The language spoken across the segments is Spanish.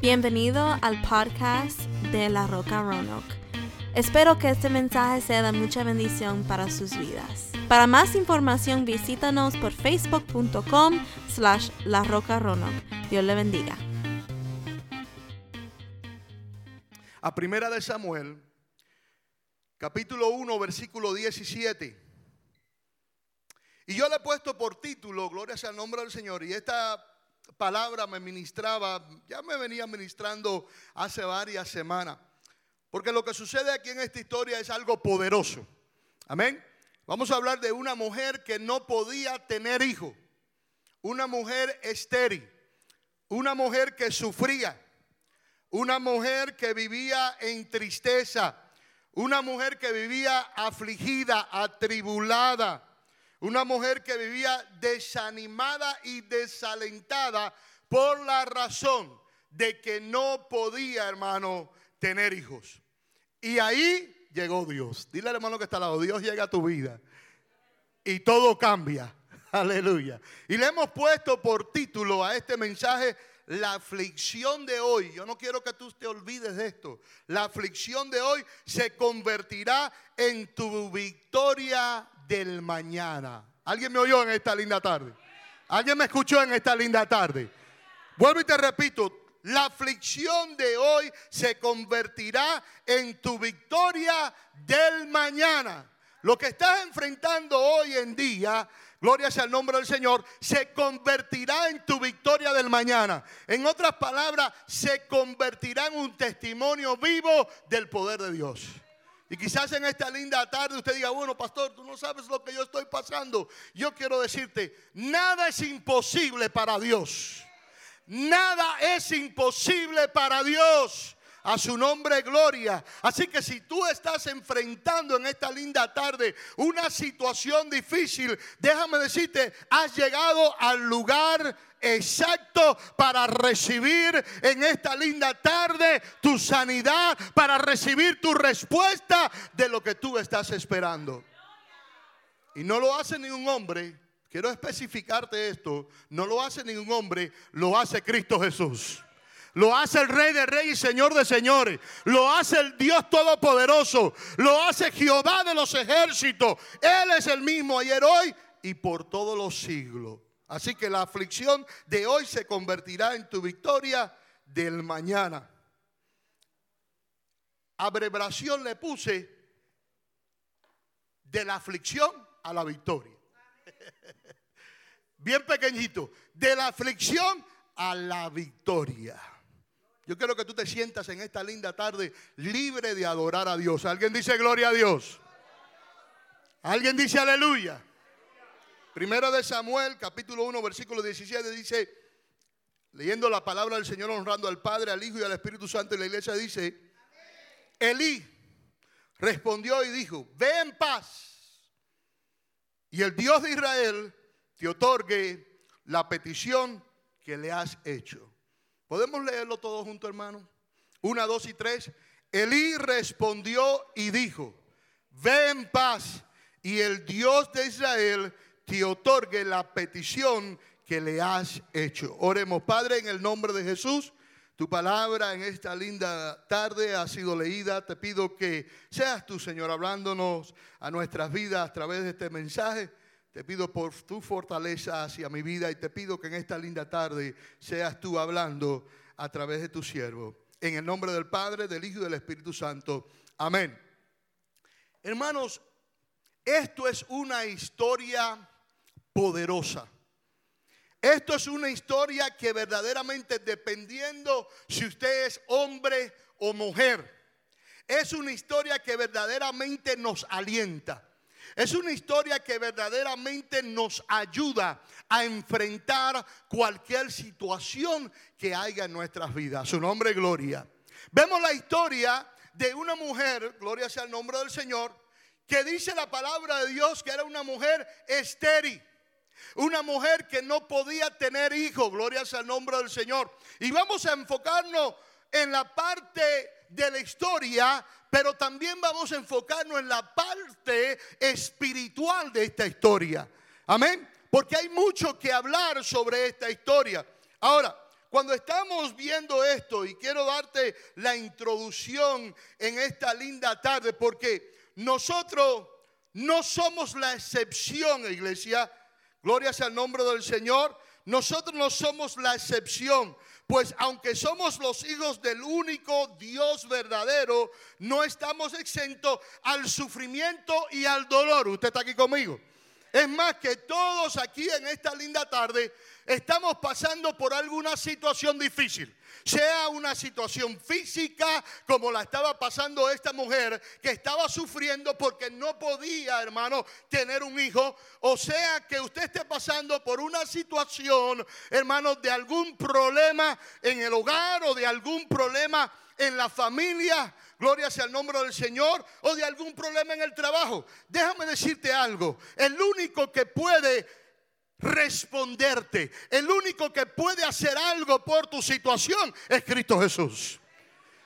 Bienvenido al podcast de La Roca Roanoke. Espero que este mensaje sea de mucha bendición para sus vidas. Para más información visítanos por facebook.com slash La Roca Roanoke. Dios le bendiga. A primera de Samuel, capítulo 1, versículo 17. Y yo le he puesto por título, Gloria sea el nombre del Señor, y esta palabra me ministraba, ya me venía ministrando hace varias semanas. Porque lo que sucede aquí en esta historia es algo poderoso. Amén. Vamos a hablar de una mujer que no podía tener hijo. Una mujer estéril. Una mujer que sufría. Una mujer que vivía en tristeza. Una mujer que vivía afligida, atribulada. Una mujer que vivía desanimada y desalentada por la razón de que no podía, hermano, tener hijos. Y ahí llegó Dios. Dile al hermano que está al lado, Dios llega a tu vida y todo cambia. Aleluya. Y le hemos puesto por título a este mensaje la aflicción de hoy. Yo no quiero que tú te olvides de esto. La aflicción de hoy se convertirá en tu victoria del mañana. ¿Alguien me oyó en esta linda tarde? ¿Alguien me escuchó en esta linda tarde? Vuelvo y te repito, la aflicción de hoy se convertirá en tu victoria del mañana. Lo que estás enfrentando hoy en día, gloria sea el nombre del Señor, se convertirá en tu victoria del mañana. En otras palabras, se convertirá en un testimonio vivo del poder de Dios. Y quizás en esta linda tarde usted diga, bueno, pastor, tú no sabes lo que yo estoy pasando. Yo quiero decirte, nada es imposible para Dios. Nada es imposible para Dios. A su nombre gloria. Así que si tú estás enfrentando en esta linda tarde una situación difícil, déjame decirte, has llegado al lugar exacto para recibir en esta linda tarde tu sanidad, para recibir tu respuesta de lo que tú estás esperando. Y no lo hace ningún hombre, quiero especificarte esto, no lo hace ningún hombre, lo hace Cristo Jesús. Lo hace el Rey de Reyes y Señor de Señores. Lo hace el Dios Todopoderoso. Lo hace Jehová de los ejércitos. Él es el mismo ayer, hoy y por todos los siglos. Así que la aflicción de hoy se convertirá en tu victoria del mañana. Abreviación le puse de la aflicción a la victoria. Bien pequeñito, de la aflicción a la victoria. Yo quiero que tú te sientas en esta linda tarde libre de adorar a Dios. ¿Alguien dice gloria a Dios? ¿Alguien dice aleluya? Primera de Samuel, capítulo 1, versículo 17, dice, leyendo la palabra del Señor, honrando al Padre, al Hijo y al Espíritu Santo, y la iglesia dice, Elí respondió y dijo, ve en paz, y el Dios de Israel te otorgue la petición que le has hecho. ¿Podemos leerlo todos juntos, hermano? Una, dos y tres. Elí respondió y dijo, ve en paz, y el Dios de Israel te otorgue la petición que le has hecho. Oremos, Padre, en el nombre de Jesús. Tu palabra en esta linda tarde ha sido leída. Te pido que seas tú, Señor, hablándonos a nuestras vidas a través de este mensaje. Te pido por tu fortaleza hacia mi vida y te pido que en esta linda tarde seas tú hablando a través de tu siervo. En el nombre del Padre, del Hijo y del Espíritu Santo. Amén. Hermanos, esto es una historia poderosa. Esto es una historia que verdaderamente dependiendo si usted es hombre o mujer, es una historia que verdaderamente nos alienta. Es una historia que verdaderamente nos ayuda a enfrentar cualquier situación que haya en nuestras vidas. Su nombre es Gloria. Vemos la historia de una mujer, gloria sea el nombre del Señor, que dice la palabra de Dios que era una mujer estéril. Una mujer que no podía tener hijos, gloria sea el nombre del Señor. Y vamos a enfocarnos en la parte de la historia, pero también vamos a enfocarnos en la parte espiritual de esta historia. Amén. Porque hay mucho que hablar sobre esta historia. Ahora, cuando estamos viendo esto, y quiero darte la introducción en esta linda tarde, porque nosotros no somos la excepción, iglesia. Gloria sea el nombre del Señor. Nosotros no somos la excepción. Pues aunque somos los hijos del único Dios verdadero, no estamos exentos al sufrimiento y al dolor. Usted está aquí conmigo. Es más que todos aquí en esta linda tarde estamos pasando por alguna situación difícil. Sea una situación física como la estaba pasando esta mujer que estaba sufriendo porque no podía, hermano, tener un hijo. O sea que usted esté pasando por una situación, hermano, de algún problema en el hogar o de algún problema en la familia, gloria sea el nombre del Señor, o de algún problema en el trabajo. Déjame decirte algo, el único que puede responderte. El único que puede hacer algo por tu situación es Cristo Jesús.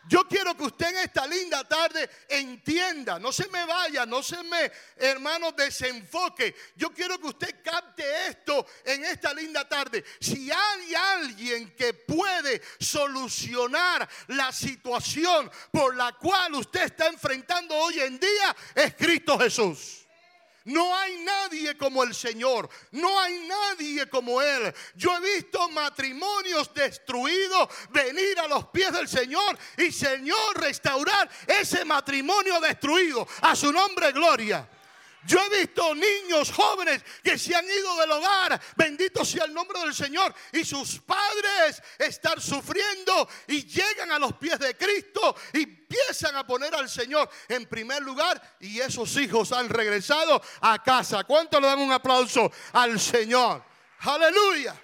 Yo quiero que usted en esta linda tarde entienda, no se me vaya, no se me, hermano, desenfoque. Yo quiero que usted capte esto en esta linda tarde. Si hay alguien que puede solucionar la situación por la cual usted está enfrentando hoy en día, es Cristo Jesús. No hay nadie como el Señor. No hay nadie como Él. Yo he visto matrimonios destruidos venir a los pies del Señor y Señor restaurar ese matrimonio destruido. A su nombre, gloria. Yo he visto niños jóvenes que se han ido del hogar, bendito sea el nombre del Señor, y sus padres están sufriendo y llegan a los pies de Cristo y empiezan a poner al Señor en primer lugar y esos hijos han regresado a casa. ¿Cuánto le dan un aplauso al Señor? Aleluya.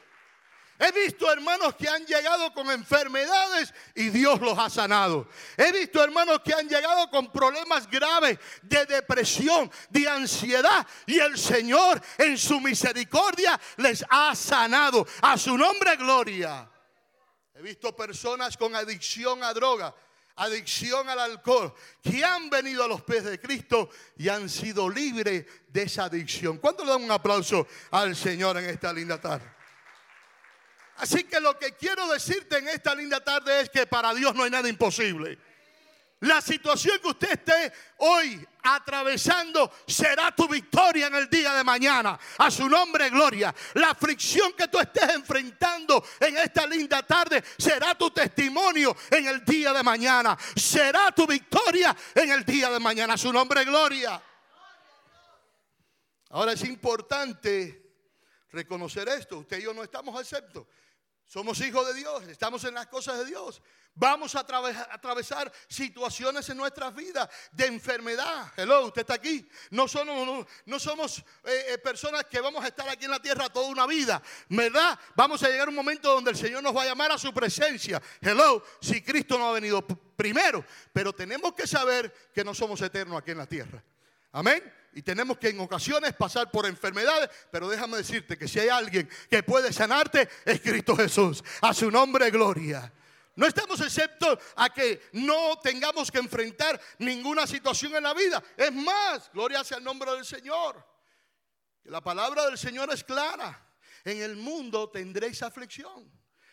He visto hermanos que han llegado con enfermedades y Dios los ha sanado. He visto hermanos que han llegado con problemas graves de depresión, de ansiedad y el Señor en su misericordia les ha sanado. A su nombre gloria. He visto personas con adicción a droga adicción al alcohol, que han venido a los pies de Cristo y han sido libres de esa adicción. ¿Cuánto le dan un aplauso al Señor en esta linda tarde? Así que lo que quiero decirte en esta linda tarde es que para Dios no hay nada imposible. La situación que usted esté hoy atravesando será tu victoria en el día de mañana. A su nombre, gloria. La aflicción que tú estés enfrentando en esta linda tarde será tu testimonio en el día de mañana. Será tu victoria en el día de mañana. A su nombre, gloria. Ahora es importante reconocer esto. Usted y yo no estamos exceptos. Somos hijos de Dios, estamos en las cosas de Dios. Vamos a atravesar situaciones en nuestras vidas de enfermedad. Hello, usted está aquí. No somos, no, somos eh, eh, personas que vamos a estar aquí en la tierra toda una vida. ¿Verdad? Vamos a llegar a un momento donde el Señor nos va a llamar a su presencia. Hello, si Cristo no ha venido primero. Pero tenemos que saber que no somos eternos aquí en la tierra. Amén y tenemos que en ocasiones pasar por enfermedades, pero déjame decirte que si hay alguien que puede sanarte, es Cristo Jesús. A su nombre, gloria. No estamos exceptos a que no tengamos que enfrentar ninguna situación en la vida. Es más, gloria sea el nombre del Señor. La palabra del Señor es clara. En el mundo tendréis aflicción.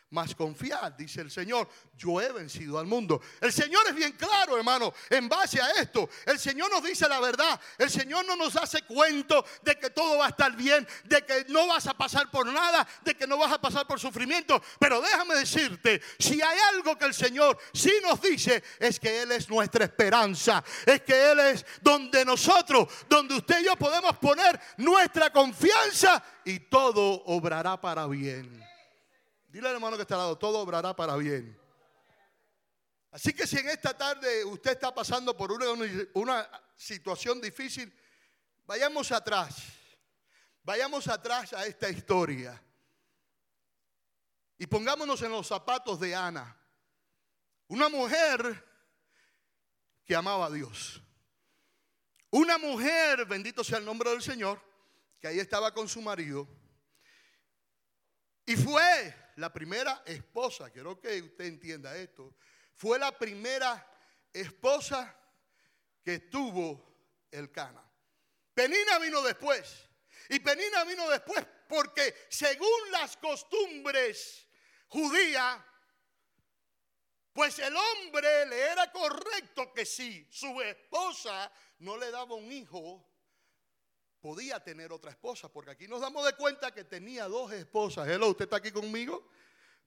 Mas confiad, dice el Señor, yo he vencido al mundo. El Señor es bien claro, hermano, en base a esto. El Señor nos dice la verdad. El Señor no nos hace cuento de que todo va a estar bien, de que no vas a pasar por nada, de que no vas a pasar por sufrimiento. Pero déjame decirte, si hay algo que el Señor sí nos dice, es que Él es nuestra esperanza. Es que Él es donde nosotros, donde usted y yo podemos poner nuestra confianza y todo obrará para bien. Dile al hermano que está al lado, todo obrará para bien. Así que si en esta tarde usted está pasando por una, una situación difícil, vayamos atrás. Vayamos atrás a esta historia. Y pongámonos en los zapatos de Ana. Una mujer que amaba a Dios. Una mujer, bendito sea el nombre del Señor, que ahí estaba con su marido. Y fue la primera esposa, quiero que usted entienda esto, fue la primera esposa que tuvo el Cana. Penina vino después. Y Penina vino después porque según las costumbres judías, Pues el hombre le era correcto que si su esposa no le daba un hijo, podía tener otra esposa, porque aquí nos damos de cuenta que tenía dos esposas. Hello, ¿usted está aquí conmigo?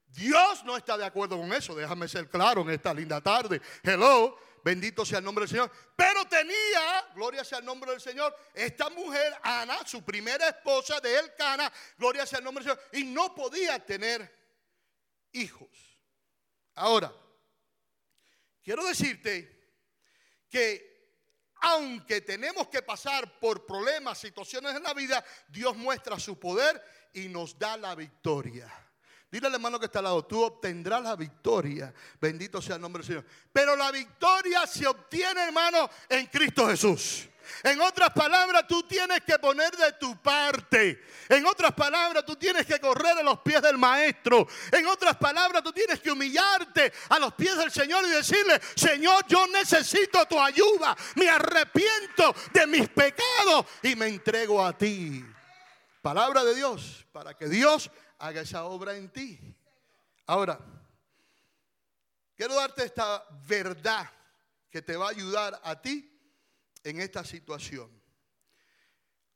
Dios no está de acuerdo con eso, déjame ser claro en esta linda tarde. Hello, bendito sea el nombre del Señor. Pero tenía, gloria sea el nombre del Señor, esta mujer, Ana, su primera esposa de Elcana, gloria sea el nombre del Señor, y no podía tener hijos. Ahora, quiero decirte que aunque tenemos que pasar por problemas, situaciones en la vida, Dios muestra su poder y nos da la victoria. Dile al hermano que está al lado, tú obtendrás la victoria. Bendito sea el nombre del Señor. Pero la victoria se obtiene, hermano, en Cristo Jesús. En otras palabras, tú tienes que poner de tu parte. En otras palabras, tú tienes que correr a los pies del maestro. En otras palabras, tú tienes que humillarte a los pies del Señor y decirle, Señor, yo necesito tu ayuda. Me arrepiento de mis pecados y me entrego a ti. Palabra de Dios, para que Dios haga esa obra en ti. Ahora, quiero darte esta verdad que te va a ayudar a ti en esta situación.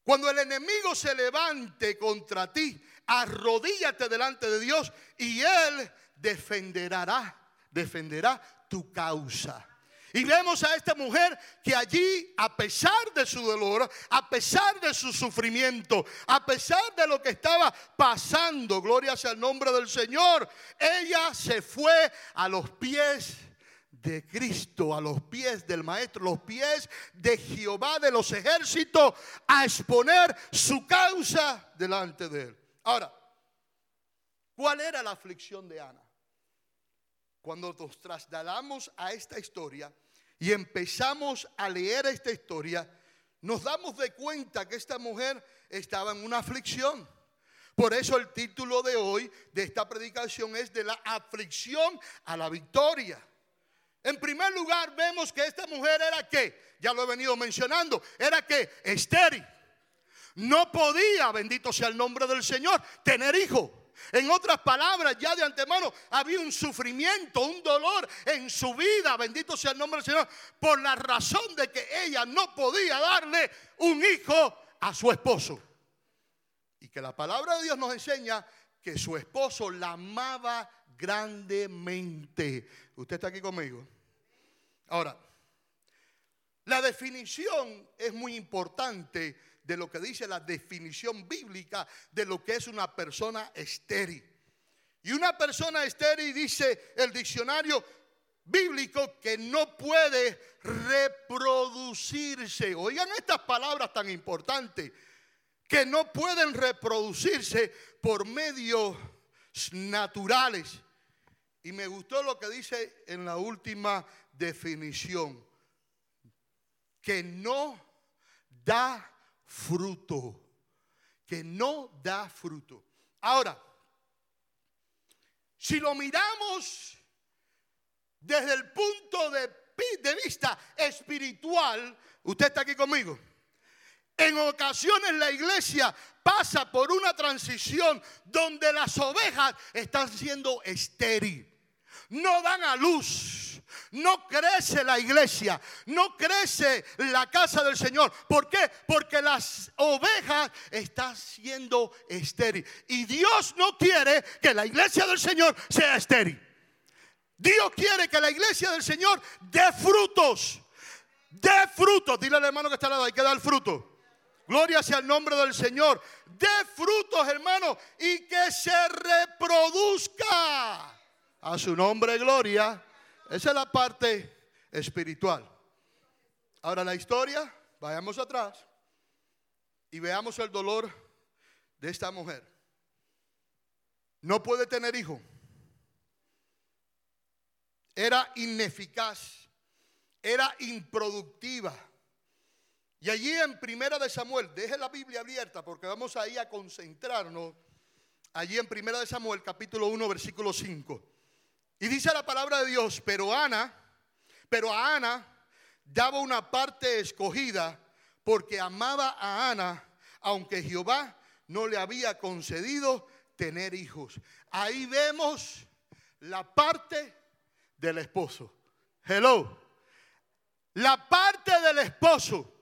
Cuando el enemigo se levante contra ti, arrodíllate delante de Dios y Él defenderá, defenderá tu causa. Y vemos a esta mujer que allí, a pesar de su dolor, a pesar de su sufrimiento, a pesar de lo que estaba pasando, gloria sea el nombre del Señor, ella se fue a los pies de Cristo, a los pies del Maestro, los pies de Jehová de los ejércitos, a exponer su causa delante de él. Ahora, ¿cuál era la aflicción de Ana? Cuando nos trasladamos a esta historia y empezamos a leer esta historia, nos damos de cuenta que esta mujer estaba en una aflicción. Por eso el título de hoy de esta predicación es de la aflicción a la victoria. En primer lugar, vemos que esta mujer era que, ya lo he venido mencionando, era que estéril. No podía, bendito sea el nombre del Señor, tener hijo. En otras palabras, ya de antemano había un sufrimiento, un dolor en su vida, bendito sea el nombre del Señor, por la razón de que ella no podía darle un hijo a su esposo. Y que la palabra de Dios nos enseña que su esposo la amaba grandemente. ¿Usted está aquí conmigo? Ahora, la definición es muy importante de lo que dice la definición bíblica de lo que es una persona estéril. Y una persona estéril dice el diccionario bíblico que no puede reproducirse. Oigan estas palabras tan importantes, que no pueden reproducirse por medios naturales. Y me gustó lo que dice en la última definición, que no da fruto, que no da fruto. Ahora, si lo miramos desde el punto de, vista espiritual, usted está aquí conmigo. En ocasiones la iglesia pasa por una transición donde las ovejas están siendo estériles, no dan a luz no crece la iglesia, no crece la casa del Señor. ¿Por qué? Porque las ovejas están siendo estéril. Y Dios no quiere que la iglesia del Señor sea estéril. Dios quiere que la iglesia del Señor dé frutos. Dé frutos. Dile al hermano que está al lado, hay que dar fruto. Gloria sea el nombre del Señor. Dé frutos, hermano, y que se reproduzca. A su nombre, gloria. Esa es la parte espiritual. Ahora la historia, vayamos atrás y veamos el dolor de esta mujer. No puede tener hijo. Era ineficaz. Era improductiva. Y allí en Primera de Samuel, deje la Biblia abierta porque vamos ahí a concentrarnos. Allí en Primera de Samuel, capítulo 1, versículo 5. Y dice la palabra de Dios, pero Ana, pero a Ana daba una parte escogida porque amaba a Ana, aunque Jehová no le había concedido tener hijos. Ahí vemos la parte del esposo. Hello. La parte del esposo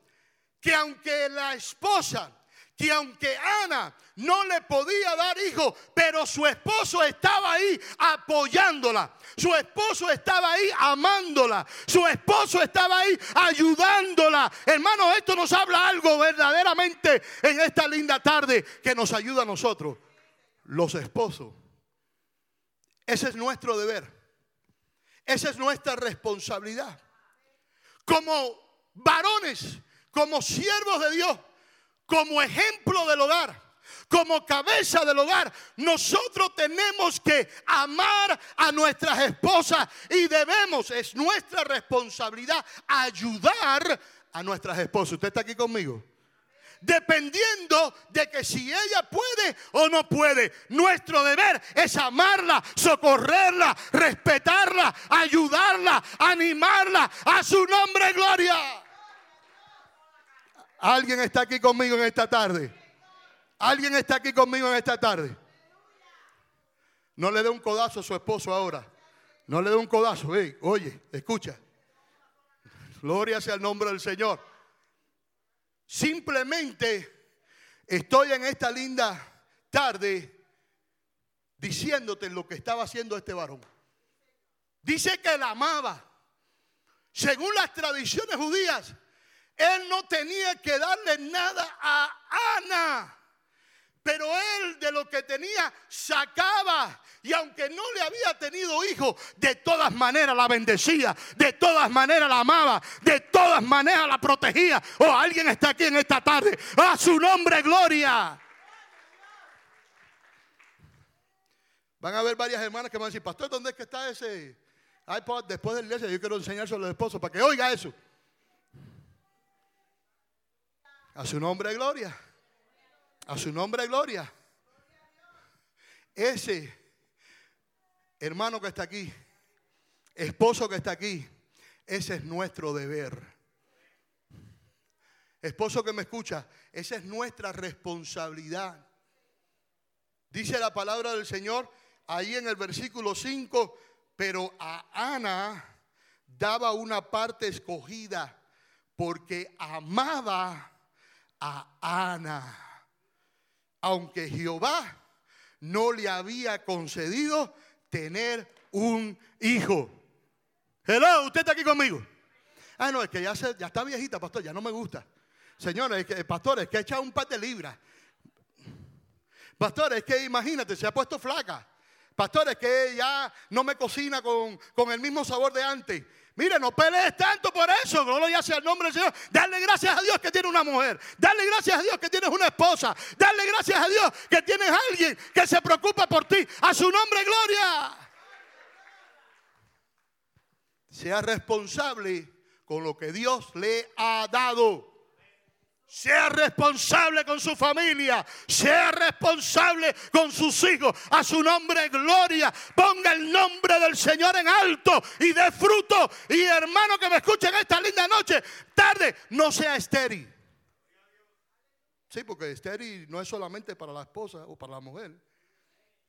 que aunque la esposa, que aunque Ana no le podía dar hijo, pero su esposo estaba ahí apoyándola. Su esposo estaba ahí amándola. Su esposo estaba ahí ayudándola. Hermano, esto nos habla algo verdaderamente en esta linda tarde que nos ayuda a nosotros, los esposos. Ese es nuestro deber. Esa es nuestra responsabilidad. Como varones, como siervos de Dios, como ejemplo del hogar, como cabeza del hogar, nosotros tenemos que amar a nuestras esposas y debemos, es nuestra responsabilidad ayudar a nuestras esposas. ¿Usted está aquí conmigo? dependiendo de que si ella puede o no puede. Nuestro deber es amarla, socorrerla, respetarla, ayudarla, animarla. A su nombre, gloria. ¿Alguien está aquí conmigo en esta tarde? ¿Alguien está aquí conmigo en esta tarde? No le dé un codazo a su esposo ahora. No le dé un codazo. oye, escucha. Gloria sea el nombre del Señor. Simplemente estoy en esta linda tarde diciéndote lo que estaba haciendo este varón. Dice que la amaba. Según las tradiciones judías, él no tenía que darle nada a Ana. Pero él de lo que tenía sacaba. Y aunque no le había tenido hijo, de todas maneras la bendecía. De todas maneras la amaba. De todas maneras la protegía. O oh, alguien está aquí en esta tarde. A su nombre, gloria. Van a haber varias hermanas que van a decir, pastor, ¿dónde es que está ese iPod después del iglesia? Yo quiero enseñárselo a los esposos para que oiga eso. A su nombre, gloria. A su nombre, gloria. Ese hermano que está aquí, esposo que está aquí, ese es nuestro deber. Esposo que me escucha, esa es nuestra responsabilidad. Dice la palabra del Señor ahí en el versículo 5, pero a Ana daba una parte escogida porque amaba a Ana. Aunque Jehová no le había concedido tener un hijo. Hello, usted está aquí conmigo. Ah, no, es que ya, ya está viejita, pastor, ya no me gusta. Señores, es que, pastor, es que ha echado un par de libras. Pastor, es que imagínate, se ha puesto flaca. Pastor, es que ya no me cocina con, con el mismo sabor de antes. Mire, no pelees tanto por eso. Gloria sea el nombre del Señor. Dale gracias a Dios que tienes una mujer. Dale gracias a Dios que tienes una esposa. Dale gracias a Dios que tienes alguien que se preocupa por ti. A su nombre, gloria. Sea responsable con lo que Dios le ha dado. Sea responsable con su familia. Sea responsable con sus hijos. A su nombre, gloria. Ponga el nombre del Señor en alto y de fruto. Y hermano que me escuchen esta linda noche, tarde, no sea estéril. Sí, porque estéril no es solamente para la esposa o para la mujer.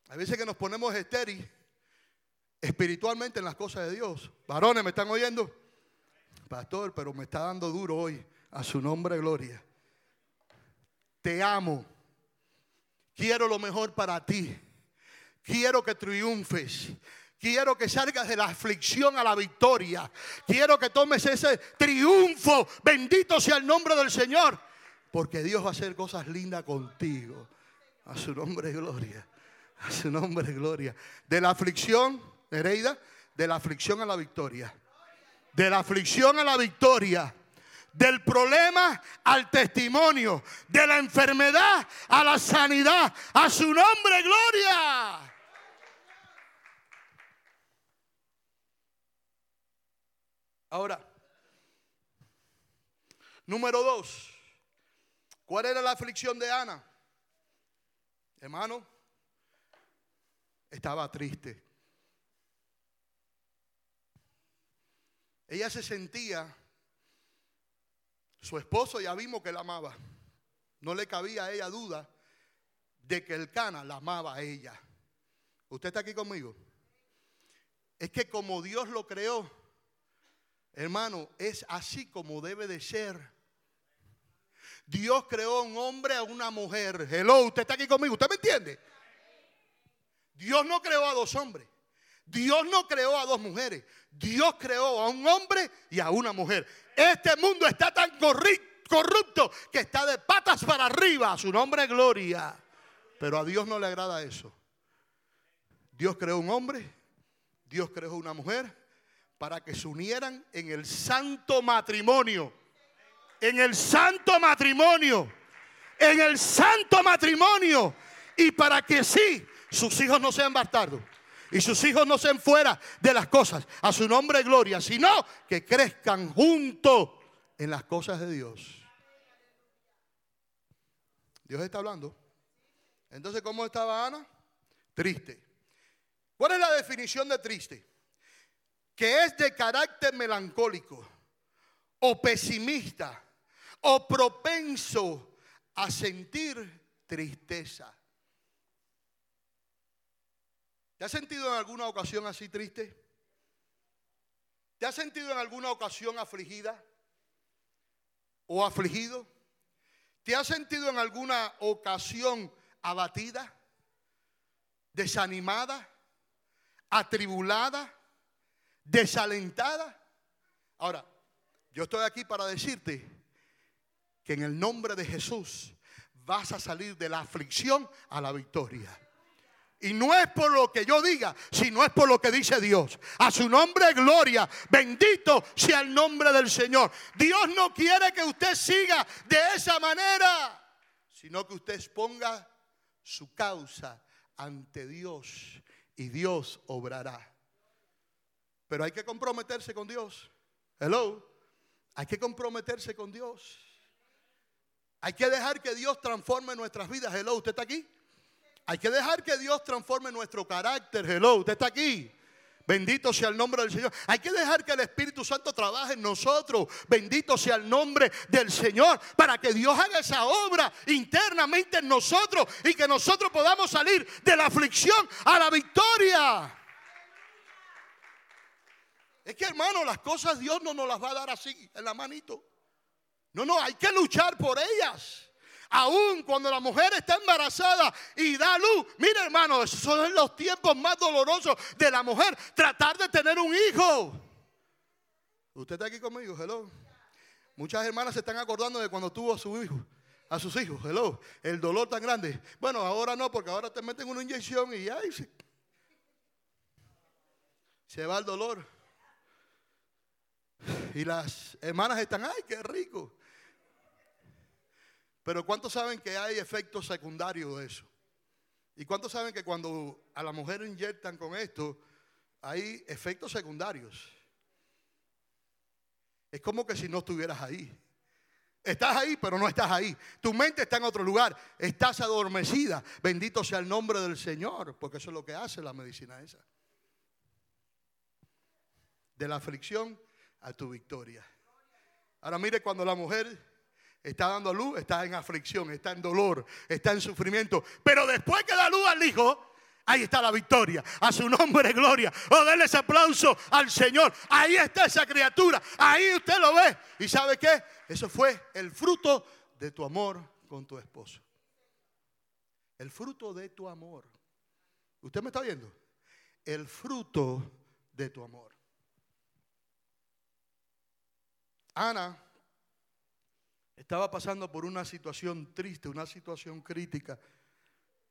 Hay veces que nos ponemos estéril espiritualmente en las cosas de Dios. Varones, ¿me están oyendo? Pastor, pero me está dando duro hoy. A su nombre, gloria te amo. Quiero lo mejor para ti. Quiero que triunfes. Quiero que salgas de la aflicción a la victoria. Quiero que tomes ese triunfo. Bendito sea el nombre del Señor. Porque Dios va a hacer cosas lindas contigo. A su nombre gloria. A su nombre gloria. De la aflicción, Nereida, de la aflicción a la victoria. De la aflicción a la victoria del problema al testimonio, de la enfermedad a la sanidad. A su nombre, gloria. Ahora, número dos, ¿cuál era la aflicción de Ana? Hermano, estaba triste. Ella se sentía su esposo ya vimos que la amaba. No le cabía a ella duda de que el Cana la amaba a ella. ¿Usted está aquí conmigo? es que como Dios lo creó, hermano, es así como debe de ser. Dios creó a un hombre, a una mujer. Hello, usted está aquí conmigo, ¿usted me entiende? Dios no creó a dos hombres. Dios no creó a dos mujeres. Dios creó a un hombre y a una mujer. Este mundo está tan corrupto que está de patas para arriba. Su nombre es gloria. Pero a Dios no le agrada eso. Dios creó un hombre, Dios creó una mujer para que se unieran en el santo matrimonio. En el santo matrimonio. En el santo matrimonio. Y para que sí, sus hijos no sean bastardos y sus hijos no sean fuera de las cosas, a su nombre gloria, sino que crezcan juntos en las cosas de Dios. Dios está hablando. Entonces, ¿cómo estaba Ana? Triste. ¿Cuál es la definición de triste? Que es de carácter melancólico o pesimista o propenso a sentir tristeza. ¿Te has sentido en alguna ocasión así triste? ¿Te has sentido en alguna ocasión afligida o afligido? ¿Te has sentido en alguna ocasión abatida, desanimada, atribulada, desalentada? Ahora, yo estoy aquí para decirte que en el nombre de Jesús vas a salir de la aflicción a la victoria. Y no es por lo que yo diga, sino es por lo que dice Dios. A su nombre gloria. Bendito sea el nombre del Señor. Dios no quiere que usted siga de esa manera, sino que usted exponga su causa ante Dios y Dios obrará. Pero hay que comprometerse con Dios. Hello. Hay que comprometerse con Dios. Hay que dejar que Dios transforme nuestras vidas. Hello, ¿usted está aquí? Hay que dejar que Dios transforme nuestro carácter. Hello, usted está aquí. Bendito sea el nombre del Señor. Hay que dejar que el Espíritu Santo trabaje en nosotros. Bendito sea el nombre del Señor. Para que Dios haga esa obra internamente en nosotros. Y que nosotros podamos salir de la aflicción a la victoria. Es que hermano, las cosas Dios no nos las va a dar así, en la manito. No, no, hay que luchar por ellas aún cuando la mujer está embarazada y da luz. Mira, hermano, esos son los tiempos más dolorosos de la mujer, tratar de tener un hijo. Usted está aquí conmigo, hello. Muchas hermanas se están acordando de cuando tuvo a su hijo, a sus hijos, hello. El dolor tan grande. Bueno, ahora no, porque ahora te meten una inyección y se, se va el dolor. Y las hermanas están, ay, qué rico. Pero ¿cuántos saben que hay efectos secundarios de eso? ¿Y cuántos saben que cuando a la mujer inyectan con esto, hay efectos secundarios? Es como que si no estuvieras ahí. Estás ahí, pero no estás ahí. Tu mente está en otro lugar. Estás adormecida. Bendito sea el nombre del Señor, porque eso es lo que hace la medicina esa. De la aflicción a tu victoria. Ahora mire cuando la mujer está dando luz, está en aflicción, está en dolor, está en sufrimiento. Pero después que da luz al Hijo, ahí está la victoria. A su nombre, gloria. Oh, denle ese aplauso al Señor. Ahí está esa criatura. Ahí usted lo ve. ¿Y sabe qué? Eso fue el fruto de tu amor con tu esposo. El fruto de tu amor. ¿Usted me está viendo? El fruto de tu amor. Ana estaba pasando por una situación triste, una situación crítica,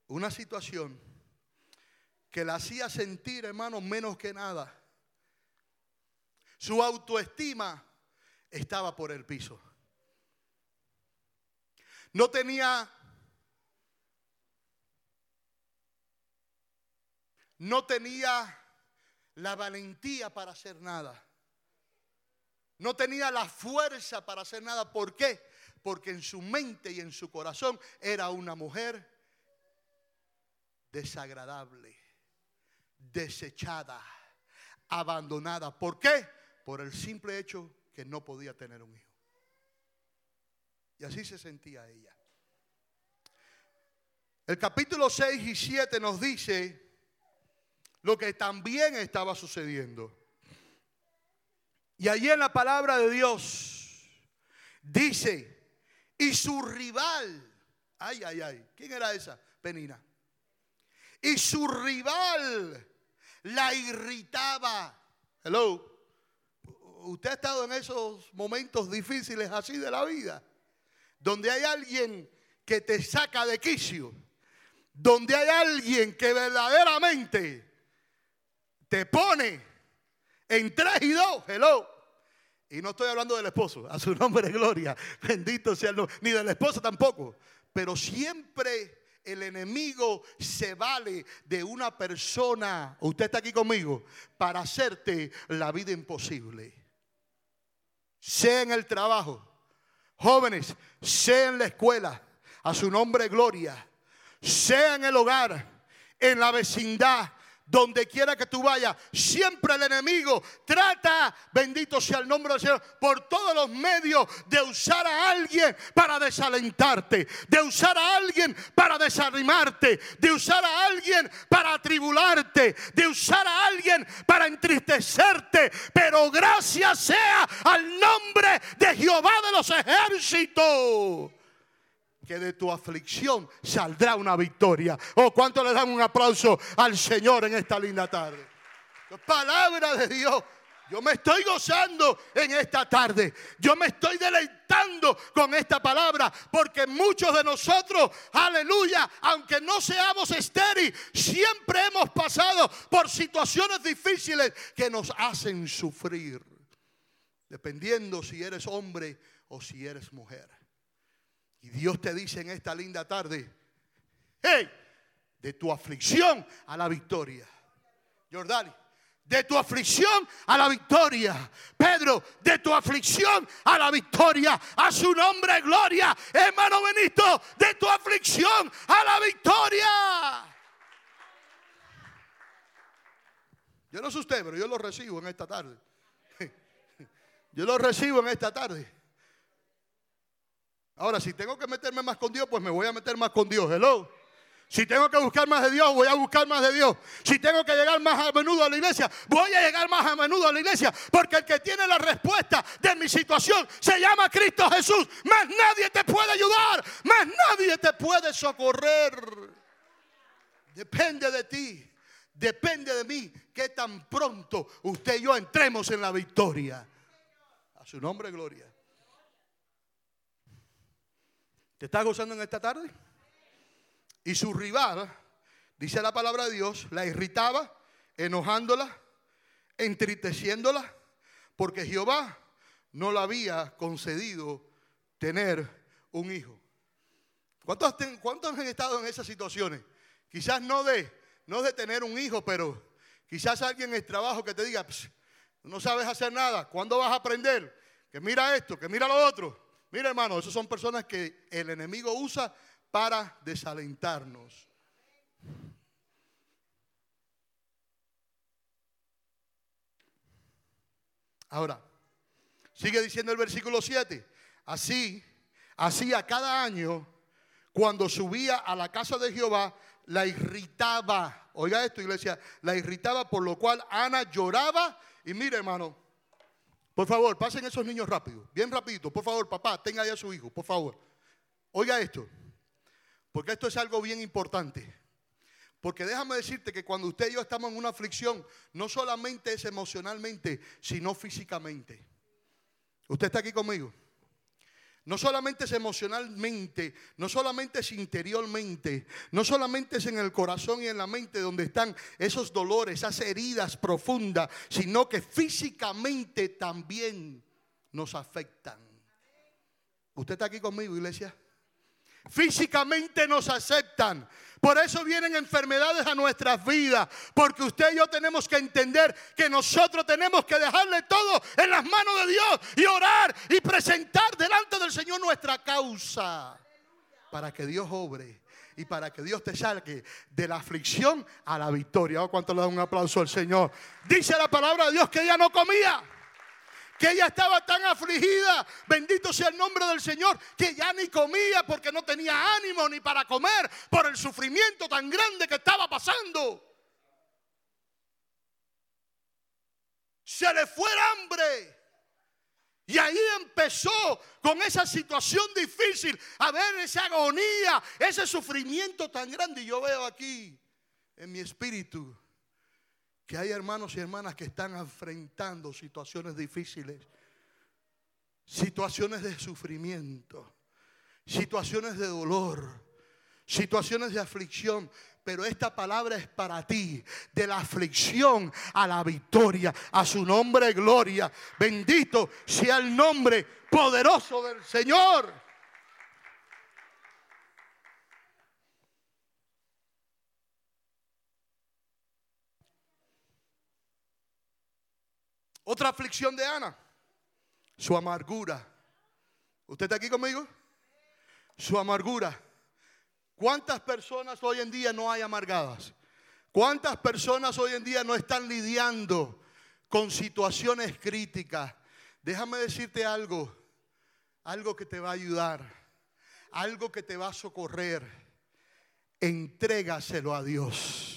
una situación que la hacía sentir, hermano, menos que nada. Su autoestima estaba por el piso. No tenía no tenía la valentía para hacer nada. No tenía la fuerza para hacer nada. ¿Por qué? Porque en su mente y en su corazón era una mujer desagradable, desechada, abandonada. ¿Por qué? Por el simple hecho que no podía tener un hijo. Y así se sentía ella. El capítulo 6 y 7 nos dice lo que también estaba sucediendo. Y allí en la palabra de Dios dice, y su rival, ay, ay, ay, ¿quién era esa? Penina. Y su rival la irritaba. Hello. Usted ha estado en esos momentos difíciles así de la vida, donde hay alguien que te saca de quicio, donde hay alguien que verdaderamente te pone en tres y dos, hello. Y no estoy hablando del esposo, a su nombre de gloria, bendito sea el nombre, ni del esposo tampoco, pero siempre el enemigo se vale de una persona, usted está aquí conmigo, para hacerte la vida imposible. Sea en el trabajo, jóvenes, sea en la escuela, a su nombre gloria, sea en el hogar, en la vecindad, donde quiera que tú vayas, siempre el enemigo trata, bendito sea el nombre del Señor, por todos los medios de usar a alguien para desalentarte, de usar a alguien para desanimarte, de usar a alguien para atribularte, de usar a alguien para entristecerte. Pero gracias sea al nombre de Jehová de los ejércitos que de tu aflicción saldrá una victoria. Oh, ¿cuánto le dan un aplauso al Señor en esta linda tarde? Palabra de Dios. Yo me estoy gozando en esta tarde. Yo me estoy deleitando con esta palabra. Porque muchos de nosotros, aleluya, aunque no seamos estériles, siempre hemos pasado por situaciones difíciles que nos hacen sufrir. Dependiendo si eres hombre o si eres mujer. Y Dios te dice en esta linda tarde, hey, de tu aflicción a la victoria. Jordani, de tu aflicción a la victoria. Pedro, de tu aflicción a la victoria. A su nombre, gloria. Hermano Benito, de tu aflicción a la victoria. Yo no sé usted, pero yo lo recibo en esta tarde. Yo lo recibo en esta tarde. Ahora, si tengo que meterme más con Dios, pues me voy a meter más con Dios. Hello. Si tengo que buscar más de Dios, voy a buscar más de Dios. Si tengo que llegar más a menudo a la iglesia, voy a llegar más a menudo a la iglesia. Porque el que tiene la respuesta de mi situación se llama Cristo Jesús. Más nadie te puede ayudar. Más nadie te puede socorrer. Depende de ti. Depende de mí. Que tan pronto usted y yo entremos en la victoria. A su nombre, gloria. ¿Te estás gozando en esta tarde? Y su rival, dice la palabra de Dios, la irritaba, enojándola, entristeciéndola, porque Jehová no le había concedido tener un hijo. ¿Cuántos, ¿Cuántos, han estado en esas situaciones? Quizás no de, no de tener un hijo, pero quizás alguien en el trabajo que te diga, no sabes hacer nada, ¿cuándo vas a aprender? Que mira esto, que mira lo otro. Mira, hermano, esas son personas que el enemigo usa para desalentarnos. Ahora, sigue diciendo el versículo 7. Así, así a cada año, cuando subía a la casa de Jehová, la irritaba. Oiga esto, iglesia, la irritaba, por lo cual Ana lloraba. Y mire, hermano, por favor, pasen esos niños rápido, bien rapidito. Por favor, papá, tenga ya a su hijo, por favor. Oiga esto, porque esto es algo bien importante. Porque déjame decirte que cuando usted y yo estamos en una aflicción, no solamente es emocionalmente, sino físicamente. ¿Usted está aquí conmigo? No solamente es emocionalmente, no solamente es interiormente, no solamente es en el corazón y en la mente donde están esos dolores, esas heridas profundas, sino que físicamente también nos afectan. ¿Usted está aquí conmigo, iglesia? Físicamente nos aceptan. Por eso vienen enfermedades a nuestras vidas. Porque usted y yo tenemos que entender que nosotros tenemos que dejarle todo en las manos de Dios y orar y presentar delante del Señor nuestra causa. Para que Dios obre y para que Dios te salgue de la aflicción a la victoria. Oh, ¿Cuánto le da un aplauso al Señor? Dice la palabra de Dios que ella no comía que ella estaba tan afligida, bendito sea el nombre del Señor, que ya ni comía porque no tenía ánimo ni para comer por el sufrimiento tan grande que estaba pasando. se le fue el hambre. Y ahí empezó con esa situación difícil, a ver esa agonía, ese sufrimiento tan grande. Y yo veo aquí en mi espíritu que hay hermanos y hermanas que están enfrentando situaciones difíciles, situaciones de sufrimiento, situaciones de dolor, situaciones de aflicción. Pero esta palabra es para ti, de la aflicción a la victoria, a su nombre gloria. Bendito sea el nombre poderoso del Señor. Otra aflicción de Ana, su amargura. ¿Usted está aquí conmigo? Su amargura. ¿Cuántas personas hoy en día no hay amargadas? ¿Cuántas personas hoy en día no están lidiando con situaciones críticas? Déjame decirte algo, algo que te va a ayudar, algo que te va a socorrer. Entrégaselo a Dios.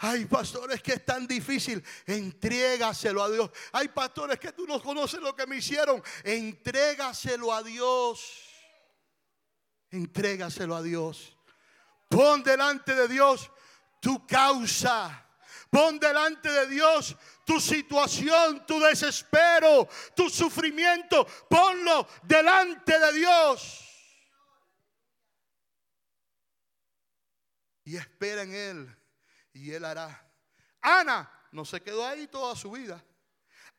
Ay, pastores, que es tan difícil. Entrégaselo a Dios. Ay, pastores, que tú no conoces lo que me hicieron. Entrégaselo a Dios. Entrégaselo a Dios. Pon delante de Dios tu causa. Pon delante de Dios tu situación, tu desespero, tu sufrimiento. Ponlo delante de Dios. Y espera en Él. Y Él hará. Ana no se quedó ahí toda su vida.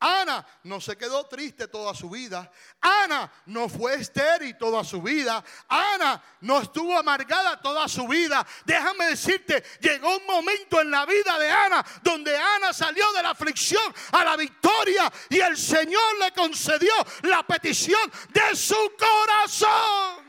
Ana no se quedó triste toda su vida. Ana no fue estéril toda su vida. Ana no estuvo amargada toda su vida. Déjame decirte, llegó un momento en la vida de Ana donde Ana salió de la aflicción a la victoria y el Señor le concedió la petición de su corazón.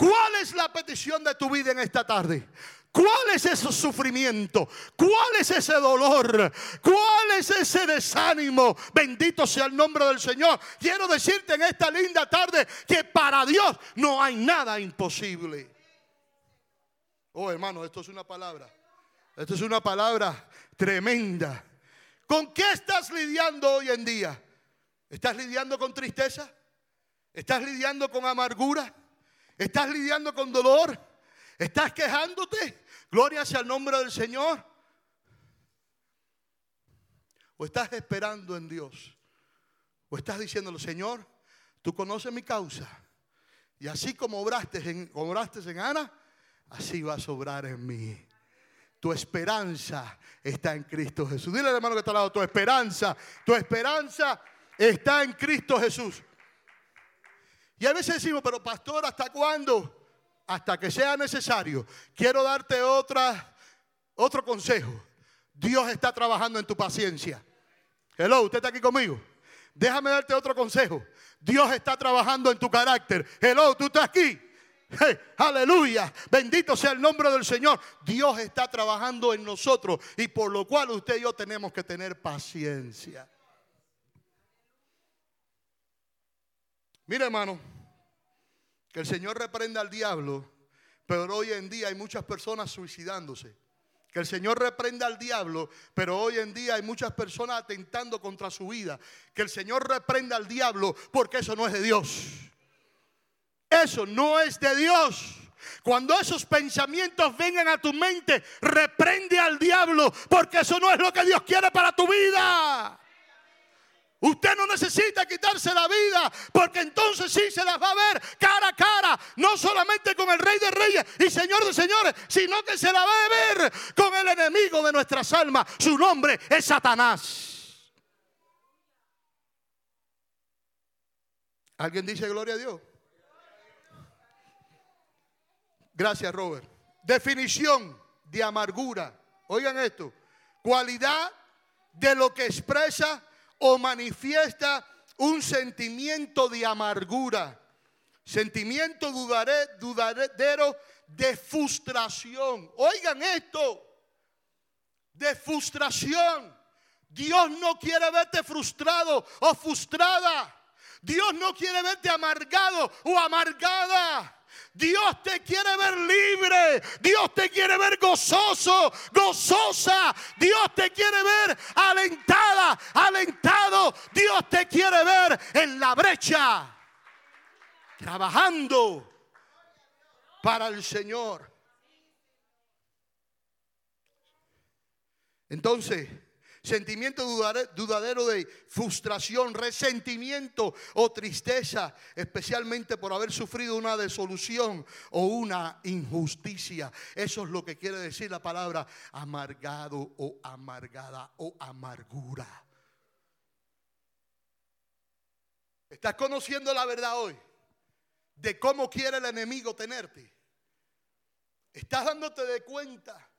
¿Cuál es la petición de tu vida en esta tarde? ¿Cuál es ese sufrimiento? ¿Cuál es ese dolor? ¿Cuál es ese desánimo? Bendito sea el nombre del Señor. Quiero decirte en esta linda tarde que para Dios no hay nada imposible. Oh hermano, esto es una palabra. Esto es una palabra tremenda. ¿Con qué estás lidiando hoy en día? ¿Estás lidiando con tristeza? ¿Estás lidiando con amargura? ¿Estás lidiando con dolor? ¿Estás quejándote? Gloria sea el nombre del Señor. ¿O estás esperando en Dios? ¿O estás diciéndole, Señor, tú conoces mi causa? Y así como obraste en, obraste en Ana, así vas a obrar en mí. Tu esperanza está en Cristo Jesús. Dile al hermano que está al lado, tu esperanza, tu esperanza está en Cristo Jesús. Y a veces decimos, pero pastor, ¿hasta cuándo? hasta que sea necesario. Quiero darte otra, otro consejo. Dios está trabajando en tu paciencia. Hello, usted está aquí conmigo. Déjame darte otro consejo. Dios está trabajando en tu carácter. Hello, tú estás aquí. aleluya, bendito sea el nombre del Señor. Dios está trabajando en nosotros y por lo cual usted y yo tenemos que tener paciencia. Mira, hermano, que el Señor reprenda al diablo, pero hoy en día hay muchas personas suicidándose. Que el Señor reprenda al diablo, pero hoy en día hay muchas personas atentando contra su vida. Que el Señor reprenda al diablo, porque eso no es de Dios. Eso no es de Dios. Cuando esos pensamientos vengan a tu mente, reprende al diablo, porque eso no es lo que Dios quiere para tu vida. Usted no necesita quitarse la vida, porque entonces sí se las va a ver cara a cara, no solamente con el Rey de Reyes y Señor de Señores, sino que se la va a ver con el enemigo de nuestras almas. Su nombre es Satanás. ¿Alguien dice gloria a Dios? Gracias, Robert. Definición de amargura. Oigan esto. Cualidad de lo que expresa o manifiesta un sentimiento de amargura, sentimiento dudadero de frustración. Oigan esto, de frustración. Dios no quiere verte frustrado o frustrada. Dios no quiere verte amargado o amargada. Dios te quiere ver libre. Dios te quiere ver gozoso, gozosa. Dios te quiere ver alentada, alentado. Dios te quiere ver en la brecha, trabajando para el Señor. Entonces, sentimiento dudadero de frustración, resentimiento o tristeza, especialmente por haber sufrido una desolución o una injusticia. Eso es lo que quiere decir la palabra amargado o amargada o amargura. ¿Estás conociendo la verdad hoy? De cómo quiere el enemigo tenerte. ¿Estás dándote de cuenta?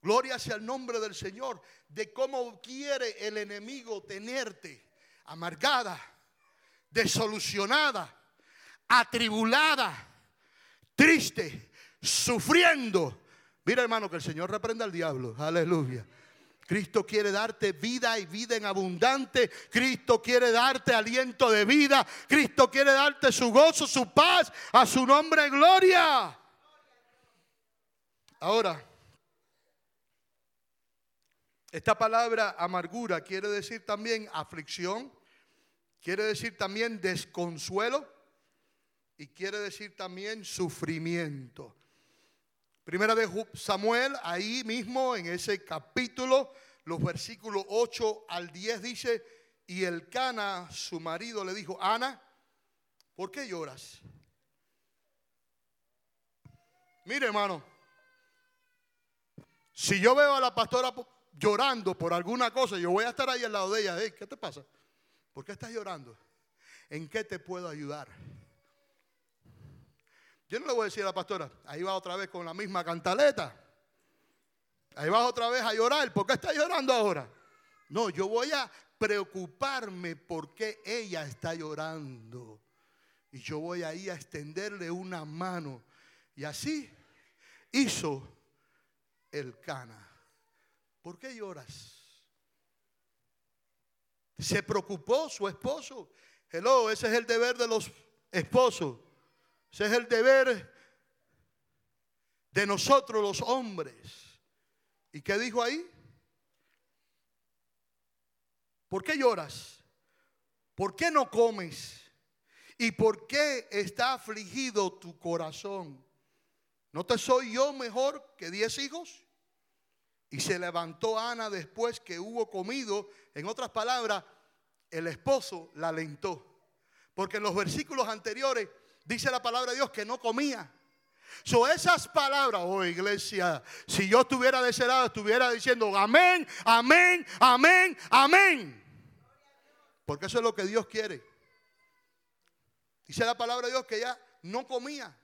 Gloria sea el nombre del Señor de cómo quiere el enemigo tenerte amargada, desolucionada, atribulada, triste, sufriendo. Mira hermano que el Señor reprenda al diablo. Aleluya. Cristo quiere darte vida y vida en abundante. Cristo quiere darte aliento de vida. Cristo quiere darte su gozo, su paz. A su nombre, gloria. Ahora, esta palabra amargura quiere decir también aflicción, quiere decir también desconsuelo y quiere decir también sufrimiento. Primera de Samuel, ahí mismo en ese capítulo, los versículos 8 al 10 dice, y el Cana, su marido, le dijo, Ana, ¿por qué lloras? Mire hermano, si yo veo a la pastora llorando por alguna cosa, yo voy a estar ahí al lado de ella. ¿Qué te pasa? ¿Por qué estás llorando? ¿En qué te puedo ayudar? Yo no le voy a decir a la pastora, ahí va otra vez con la misma cantaleta. Ahí vas otra vez a llorar. ¿Por qué estás llorando ahora? No, yo voy a preocuparme por qué ella está llorando. Y yo voy ahí a extenderle una mano. Y así hizo el Cana. ¿Por qué lloras? Se preocupó su esposo. Hello, ese es el deber de los esposos. Ese es el deber de nosotros los hombres. ¿Y qué dijo ahí? ¿Por qué lloras? ¿Por qué no comes? ¿Y por qué está afligido tu corazón? ¿No te soy yo mejor que diez hijos? Y se levantó Ana después que hubo comido. En otras palabras, el esposo la alentó. Porque en los versículos anteriores dice la palabra de Dios que no comía. So esas palabras, oh iglesia, si yo estuviera de ese lado, estuviera diciendo amén, amén, amén, amén. Porque eso es lo que Dios quiere. Dice la palabra de Dios que ella no comía.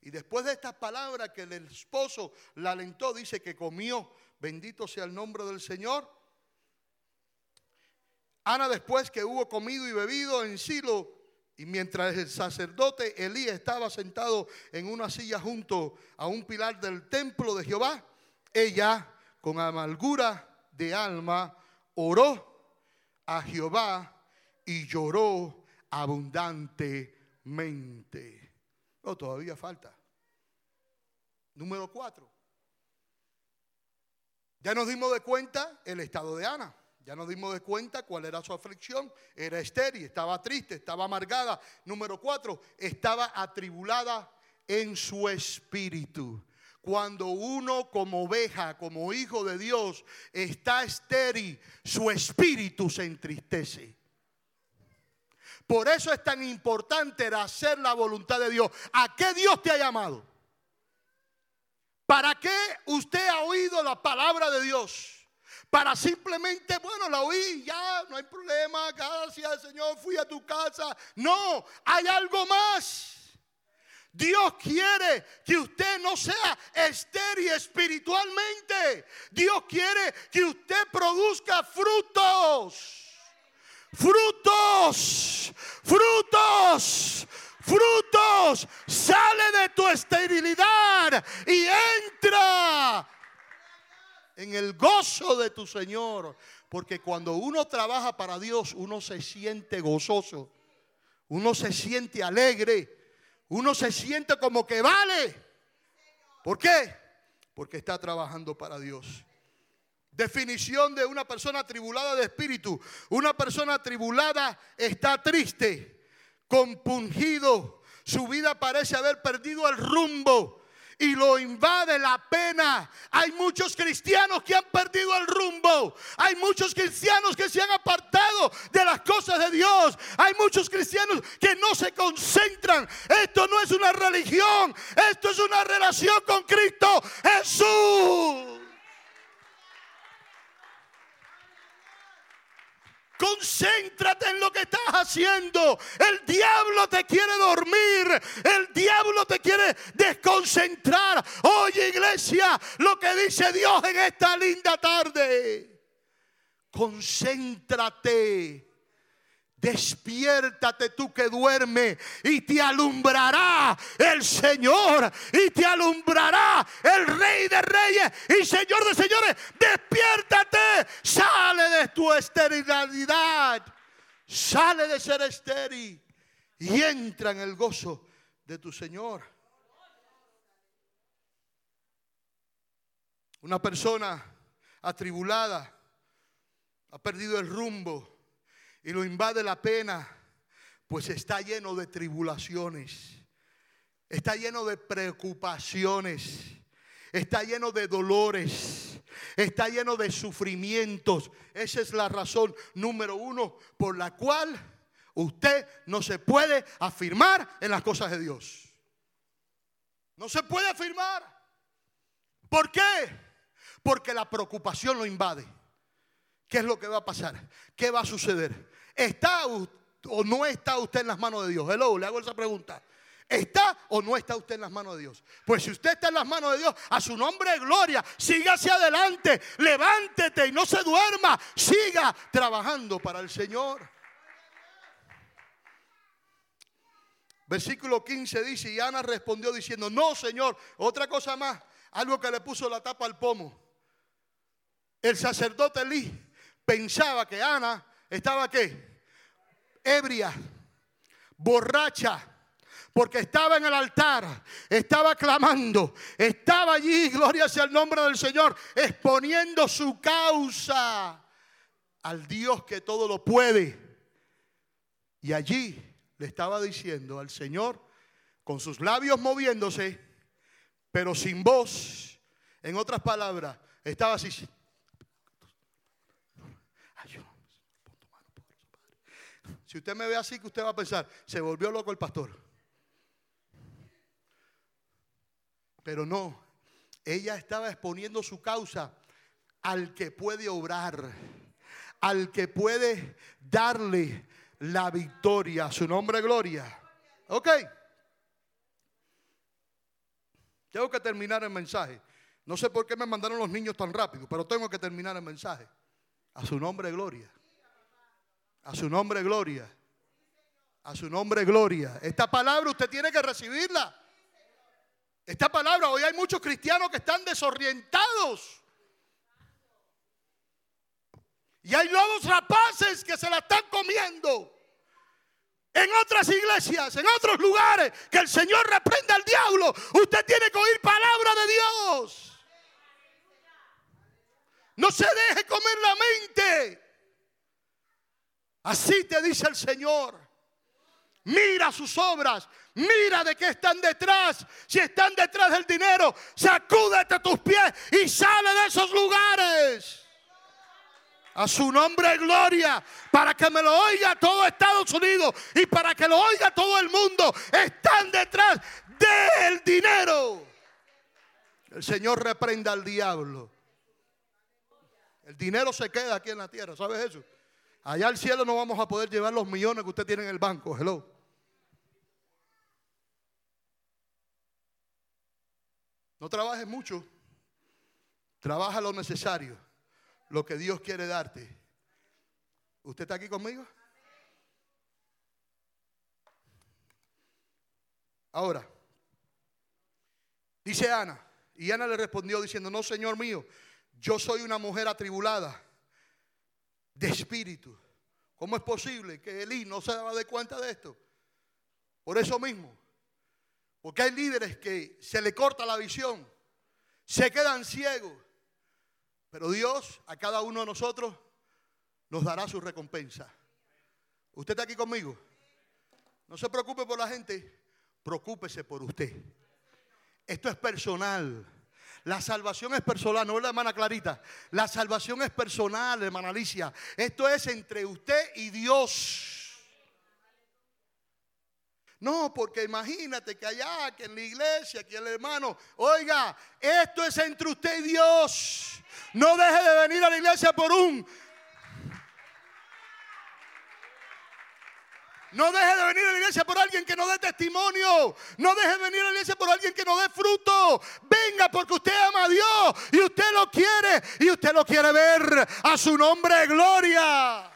Y después de estas palabras que el esposo la alentó, dice que comió. Bendito sea el nombre del Señor. Ana después que hubo comido y bebido en Silo, y mientras el sacerdote Elí estaba sentado en una silla junto a un pilar del templo de Jehová, ella con amargura de alma oró a Jehová y lloró abundantemente. No, todavía falta. Número cuatro. Ya nos dimos de cuenta el estado de Ana. Ya nos dimos de cuenta cuál era su aflicción. Era estéril, estaba triste, estaba amargada. Número cuatro, estaba atribulada en su espíritu. Cuando uno como oveja, como hijo de Dios, está estéril, su espíritu se entristece. Por eso es tan importante hacer la voluntad de Dios. ¿A qué Dios te ha llamado? ¿Para qué usted ha oído la palabra de Dios? Para simplemente, bueno, la oí, ya, no hay problema, gracias Señor, fui a tu casa. No, hay algo más. Dios quiere que usted no sea estéril espiritualmente. Dios quiere que usted produzca frutos. Frutos, frutos, frutos, sale de tu esterilidad y entra en el gozo de tu Señor. Porque cuando uno trabaja para Dios, uno se siente gozoso, uno se siente alegre, uno se siente como que vale. ¿Por qué? Porque está trabajando para Dios. Definición de una persona atribulada de espíritu. Una persona atribulada está triste, compungido. Su vida parece haber perdido el rumbo y lo invade la pena. Hay muchos cristianos que han perdido el rumbo. Hay muchos cristianos que se han apartado de las cosas de Dios. Hay muchos cristianos que no se concentran. Esto no es una religión. Esto es una relación con Cristo Jesús. Concéntrate en lo que estás haciendo. El diablo te quiere dormir. El diablo te quiere desconcentrar. Oye iglesia, lo que dice Dios en esta linda tarde. Concéntrate Despiértate tú que duerme y te alumbrará el Señor y te alumbrará el Rey de Reyes y Señor de Señores. Despiértate, sale de tu esterilidad, sale de ser estéril y entra en el gozo de tu Señor. Una persona atribulada ha perdido el rumbo y lo invade la pena, pues está lleno de tribulaciones, está lleno de preocupaciones, está lleno de dolores, está lleno de sufrimientos. Esa es la razón número uno por la cual usted no se puede afirmar en las cosas de Dios. No se puede afirmar. ¿Por qué? Porque la preocupación lo invade. ¿Qué es lo que va a pasar? ¿Qué va a suceder? ¿Está o no está usted en las manos de Dios? Hello, le hago esa pregunta. ¿Está o no está usted en las manos de Dios? Pues si usted está en las manos de Dios, a su nombre gloria, siga hacia adelante, levántate y no se duerma, siga trabajando para el Señor. Versículo 15 dice, y Ana respondió diciendo, no, Señor, otra cosa más, algo que le puso la tapa al pomo. El sacerdote Elí pensaba que Ana estaba qué? Ebria, borracha, porque estaba en el altar, estaba clamando, estaba allí, gloria sea el nombre del Señor, exponiendo su causa al Dios que todo lo puede. Y allí le estaba diciendo al Señor, con sus labios moviéndose, pero sin voz, en otras palabras, estaba así. Si usted me ve así, que usted va a pensar, se volvió loco el pastor. Pero no, ella estaba exponiendo su causa al que puede obrar, al que puede darle la victoria, su nombre gloria. Ok. Tengo que terminar el mensaje. No sé por qué me mandaron los niños tan rápido, pero tengo que terminar el mensaje. A su nombre gloria. A su nombre, gloria. A su nombre, gloria. Esta palabra usted tiene que recibirla. Esta palabra, hoy hay muchos cristianos que están desorientados. Y hay lobos rapaces que se la están comiendo. En otras iglesias, en otros lugares, que el Señor reprenda al diablo. Usted tiene que oír palabra de Dios. No se deje comer la mente. Así te dice el Señor. Mira sus obras, mira de qué están detrás. Si están detrás del dinero, sacúdete tus pies y sale de esos lugares. A su nombre gloria, para que me lo oiga todo Estados Unidos y para que lo oiga todo el mundo. Están detrás del dinero. El Señor reprenda al diablo. El dinero se queda aquí en la tierra, ¿sabes eso? Allá al cielo no vamos a poder llevar los millones que usted tiene en el banco. Hello. No trabajes mucho. Trabaja lo necesario. Lo que Dios quiere darte. ¿Usted está aquí conmigo? Ahora, dice Ana, y Ana le respondió diciendo, no, Señor mío, yo soy una mujer atribulada de espíritu. ¿Cómo es posible que Elí no se daba de cuenta de esto? Por eso mismo, Porque hay líderes que se le corta la visión, se quedan ciegos. Pero Dios a cada uno de nosotros nos dará su recompensa. ¿Usted está aquí conmigo? No se preocupe por la gente, preocúpese por usted. Esto es personal. La salvación es personal, no es la hermana Clarita. La salvación es personal, hermana Alicia. Esto es entre usted y Dios. No, porque imagínate que allá, que en la iglesia, que el hermano, oiga, esto es entre usted y Dios. No deje de venir a la iglesia por un No deje de venir a la iglesia por alguien que no dé testimonio. No deje de venir a la iglesia por alguien que no dé fruto. Venga porque usted ama a Dios y usted lo quiere y usted lo quiere ver a su nombre de gloria.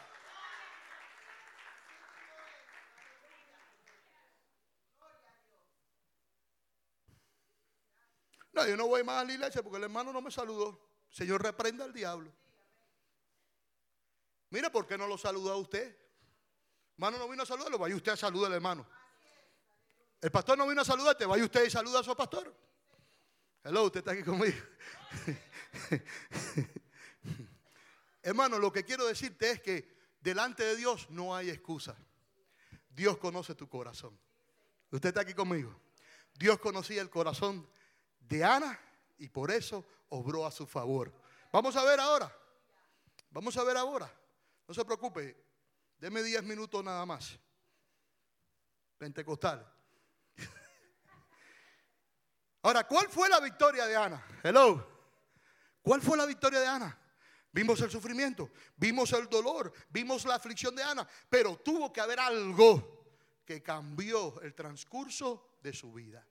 No, yo no voy más a la iglesia porque el hermano no me saludó. Señor, reprenda al diablo. Mire, ¿por qué no lo saludó a usted? Hermano no vino a saludarlo, vaya usted a saludar al hermano. El pastor no vino a saludarte, vaya usted y saluda a su pastor. Hello, usted está aquí conmigo. hermano, lo que quiero decirte es que delante de Dios no hay excusa. Dios conoce tu corazón. Usted está aquí conmigo. Dios conocía el corazón de Ana y por eso obró a su favor. Vamos a ver ahora. Vamos a ver ahora. No se preocupe. Deme 10 minutos nada más. Pentecostal. Ahora, ¿cuál fue la victoria de Ana? Hello. ¿Cuál fue la victoria de Ana? Vimos el sufrimiento, vimos el dolor, vimos la aflicción de Ana, pero tuvo que haber algo que cambió el transcurso de su vida.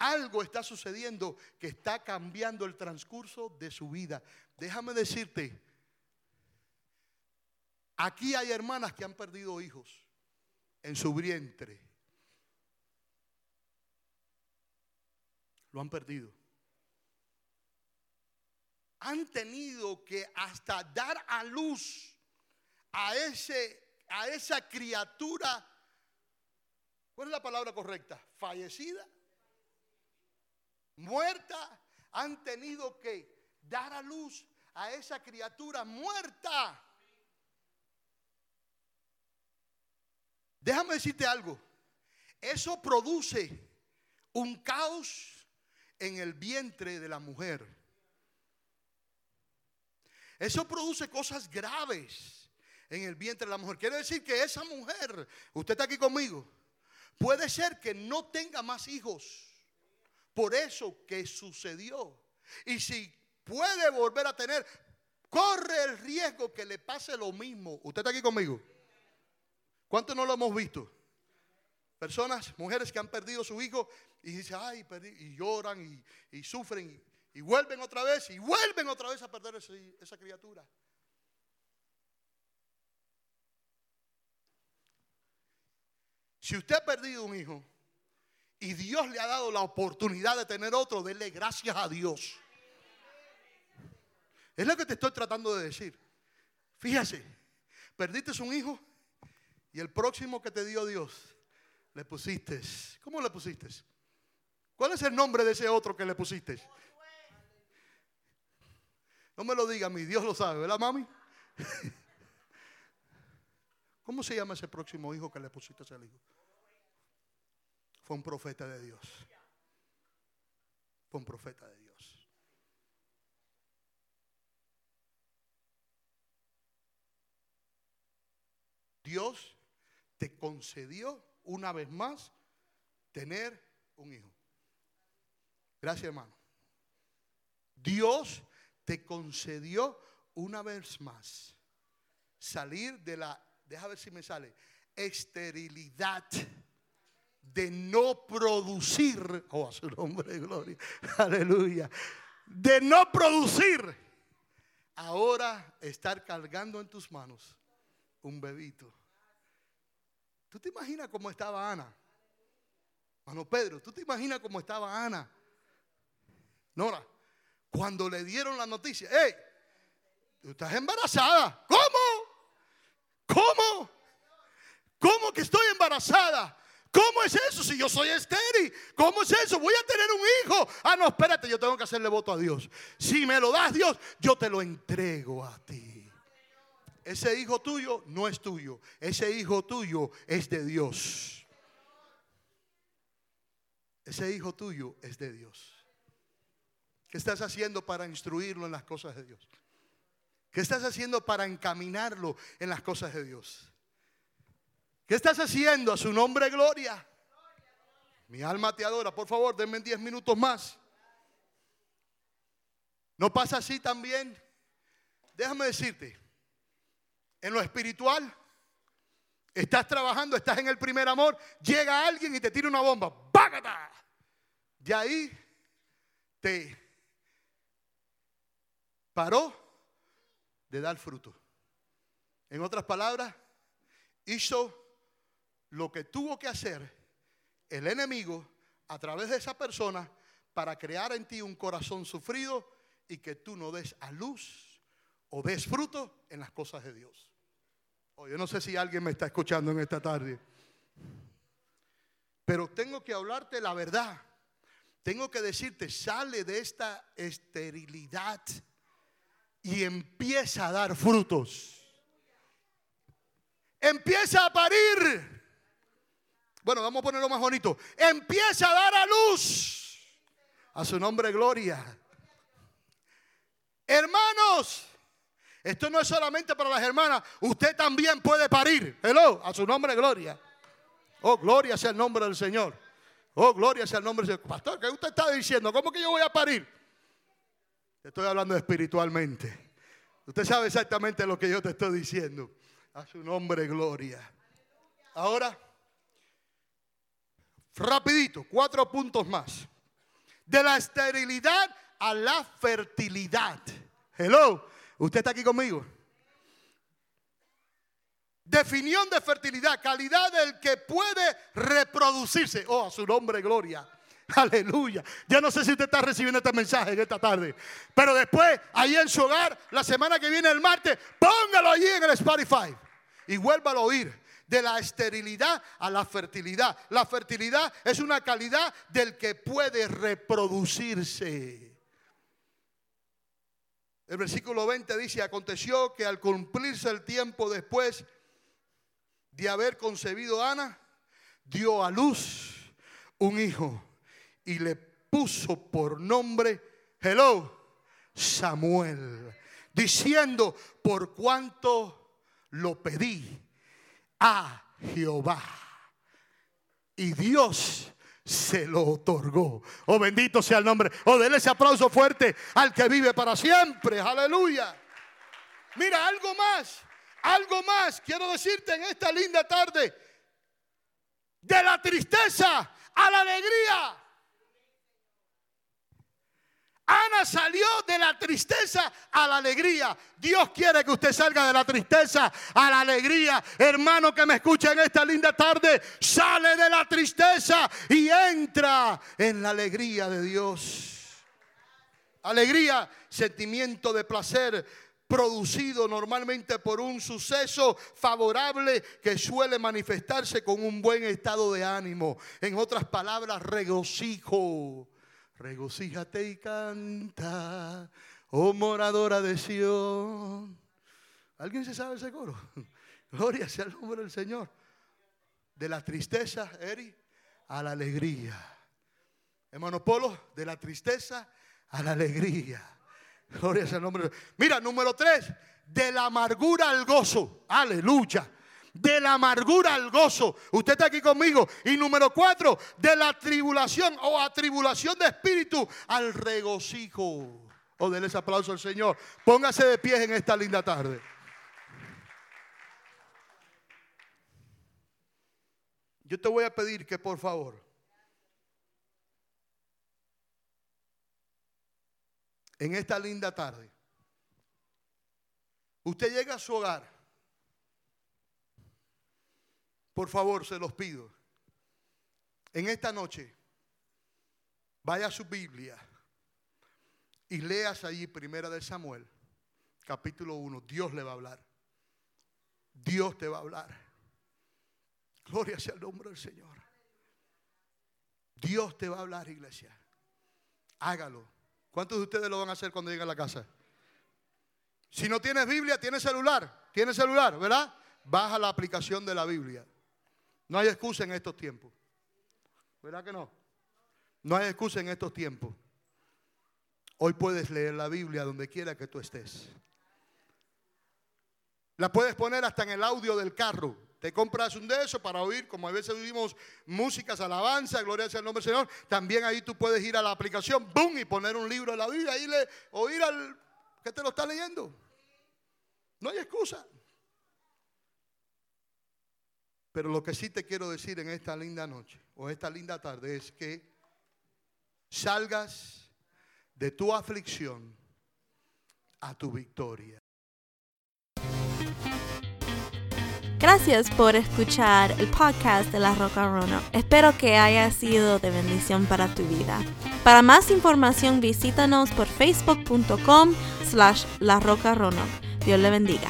Algo está sucediendo que está cambiando el transcurso de su vida. Déjame decirte, Aquí hay hermanas que han perdido hijos en su vientre. Lo han perdido. Han tenido que hasta dar a luz a, ese, a esa criatura. ¿Cuál es la palabra correcta? Fallecida. Muerta. Han tenido que dar a luz a esa criatura muerta. Déjame decirte algo. Eso produce un caos en el vientre de la mujer. Eso produce cosas graves en el vientre de la mujer. Quiere decir que esa mujer, usted está aquí conmigo, puede ser que no tenga más hijos por eso que sucedió. Y si puede volver a tener, corre el riesgo que le pase lo mismo. ¿Usted está aquí conmigo? ¿Cuántos no lo hemos visto? Personas, mujeres que han perdido su hijo y dicen, ay, perdí, y lloran y, sufren y, vuelven otra vez y vuelven otra vez a perder esa criatura. Si usted ha perdido un hijo y Dios le ha dado la oportunidad de tener otro, denle gracias a Dios. Es lo que te estoy tratando de decir. Fíjese, perdiste un hijo y el próximo que te dio Dios, le pusiste. ¿Cómo le pusiste? ¿Cuál es el nombre de ese otro que le pusiste? No me lo diga mí, Dios lo sabe, ¿verdad, mami? ¿Cómo se llama ese próximo hijo que le pusiste al hijo? Fue un profeta de Dios. Fue un profeta de Dios. Dios te concedió una vez más tener un hijo. Gracias, hermano. Dios te concedió una vez más salir de la, deja ver si me sale, esterilidad de no producir, oh, a su nombre de gloria, aleluya, de no producir, ahora estar cargando en tus manos un bebito ¿Tú te imaginas cómo estaba Ana? Mano Pedro, ¿tú te imaginas cómo estaba Ana? Nora, cuando le dieron la noticia, ¡Ey! Tú estás embarazada. ¿Cómo? ¿Cómo? ¿Cómo que estoy embarazada? ¿Cómo es eso si yo soy estéril? ¿Cómo es eso? Voy a tener un hijo. Ah, no, espérate, yo tengo que hacerle voto a Dios. Si me lo das Dios, yo te lo entrego a ti. Ese hijo tuyo no es tuyo. Ese hijo tuyo es de Dios. Ese hijo tuyo es de Dios. ¿Qué estás haciendo para instruirlo en las cosas de Dios? ¿Qué estás haciendo para encaminarlo en las cosas de Dios? ¿Qué estás haciendo a su nombre gloria? Mi alma te adora. Por favor, denme 10 minutos más. ¿No pasa así también? Déjame decirte, en lo espiritual, estás trabajando, estás en el primer amor, llega alguien y te tira una bomba. ¡Págata! Y ahí te paró de dar fruto. En otras palabras, hizo lo que tuvo que hacer el enemigo a través de esa persona para crear en ti un corazón sufrido y que tú no des a luz o des fruto en las cosas de Dios. Oh, yo no sé si alguien me está escuchando en esta tarde, pero tengo que hablarte la verdad. Tengo que decirte, sale de esta esterilidad y empieza a dar frutos. Empieza a parir. Bueno, vamos a ponerlo más bonito. Empieza a dar a luz. A su nombre, gloria. Hermanos, esto no es solamente para las hermanas. Usted también puede parir. Hello, a su nombre, gloria. Oh, gloria sea el nombre del Señor. Oh, gloria sea el nombre del Señor. Pastor, ¿qué usted está diciendo? ¿Cómo que yo voy a parir? estoy hablando espiritualmente. Usted sabe exactamente lo que yo te estoy diciendo. A su nombre, gloria. Ahora Rapidito, cuatro puntos más. De la esterilidad a la fertilidad. Hello, ¿usted está aquí conmigo? Definición de fertilidad, calidad del que puede reproducirse. Oh, a su nombre, gloria. Aleluya. Yo no sé si usted está recibiendo este mensaje en esta tarde. Pero después, ahí en su hogar, la semana que viene, el martes, póngalo allí en el Spotify. Y vuélvalo a oír de la esterilidad a la fertilidad. La fertilidad es una calidad del que puede reproducirse. El versículo 20 dice, aconteció que al cumplirse el tiempo después de haber concebido a Ana, dio a luz un hijo y le puso por nombre, hello, Samuel, diciendo, por cuanto lo pedí a Jehová. Y Dios se lo otorgó. Oh, bendito sea el nombre. Oh, denle ese aplauso fuerte al que vive para siempre. Aleluya. Mira, algo más. Algo más quiero decirte en esta linda tarde. De la tristeza a la alegría. Ana salió de la tristeza a la alegría. Dios quiere que usted salga de la tristeza a la alegría. Hermano que me escucha en esta linda tarde, sale de la tristeza y entra en la alegría de Dios. Alegría, sentimiento de placer producido normalmente por un suceso favorable que suele manifestarse con un buen estado de ánimo. En otras palabras, regocijo Regocíjate y canta, oh moradora de Sión. ¿Alguien se sabe ese coro? Gloria sea el nombre del Señor. De la tristeza, Eri, a la alegría. Hermano Polo, de la tristeza a la alegría. Gloria sea el nombre. Mira, número tres, de la amargura al gozo. Aleluya de la amargura al gozo. Usted está aquí conmigo. Y número cuatro, de la tribulación o atribulación de espíritu al regocijo. O denle ese aplauso al Señor. Póngase de pie en esta linda tarde. Yo te voy a pedir que por favor en esta linda tarde usted llega a su hogar por favor, se los pido. En esta noche, vaya a su Biblia y leas allí Primera de Samuel, capítulo 1. Dios le va a hablar. Dios te va a hablar. Gloria sea el nombre del Señor. Dios te va a hablar, iglesia. Hágalo. ¿Cuántos de ustedes lo van a hacer cuando lleguen a la casa? Si no tienes Biblia, tienes celular. Tienes celular, ¿verdad? Baja la aplicación de la Biblia. No hay excusa en estos tiempos. ¿Verdad que no? No hay excusa en estos tiempos. Hoy puedes leer la Biblia donde quiera que tú estés. La puedes poner hasta en el audio del carro. Te compras un de esos para oír, como a veces oímos músicas, alabanza, gloria sea el nombre del Señor. También ahí tú puedes ir a la aplicación, boom, y poner un libro de la Biblia y le, oír al que te lo está leyendo. No hay excusa. Pero lo que sí te quiero decir en esta linda noche o esta linda tarde es que salgas de tu aflicción a tu victoria. Gracias por escuchar el podcast de La Roca Rono. Espero que haya sido de bendición para tu vida. Para más información visítanos por facebook.com slash La Roca Rono. Dios le bendiga.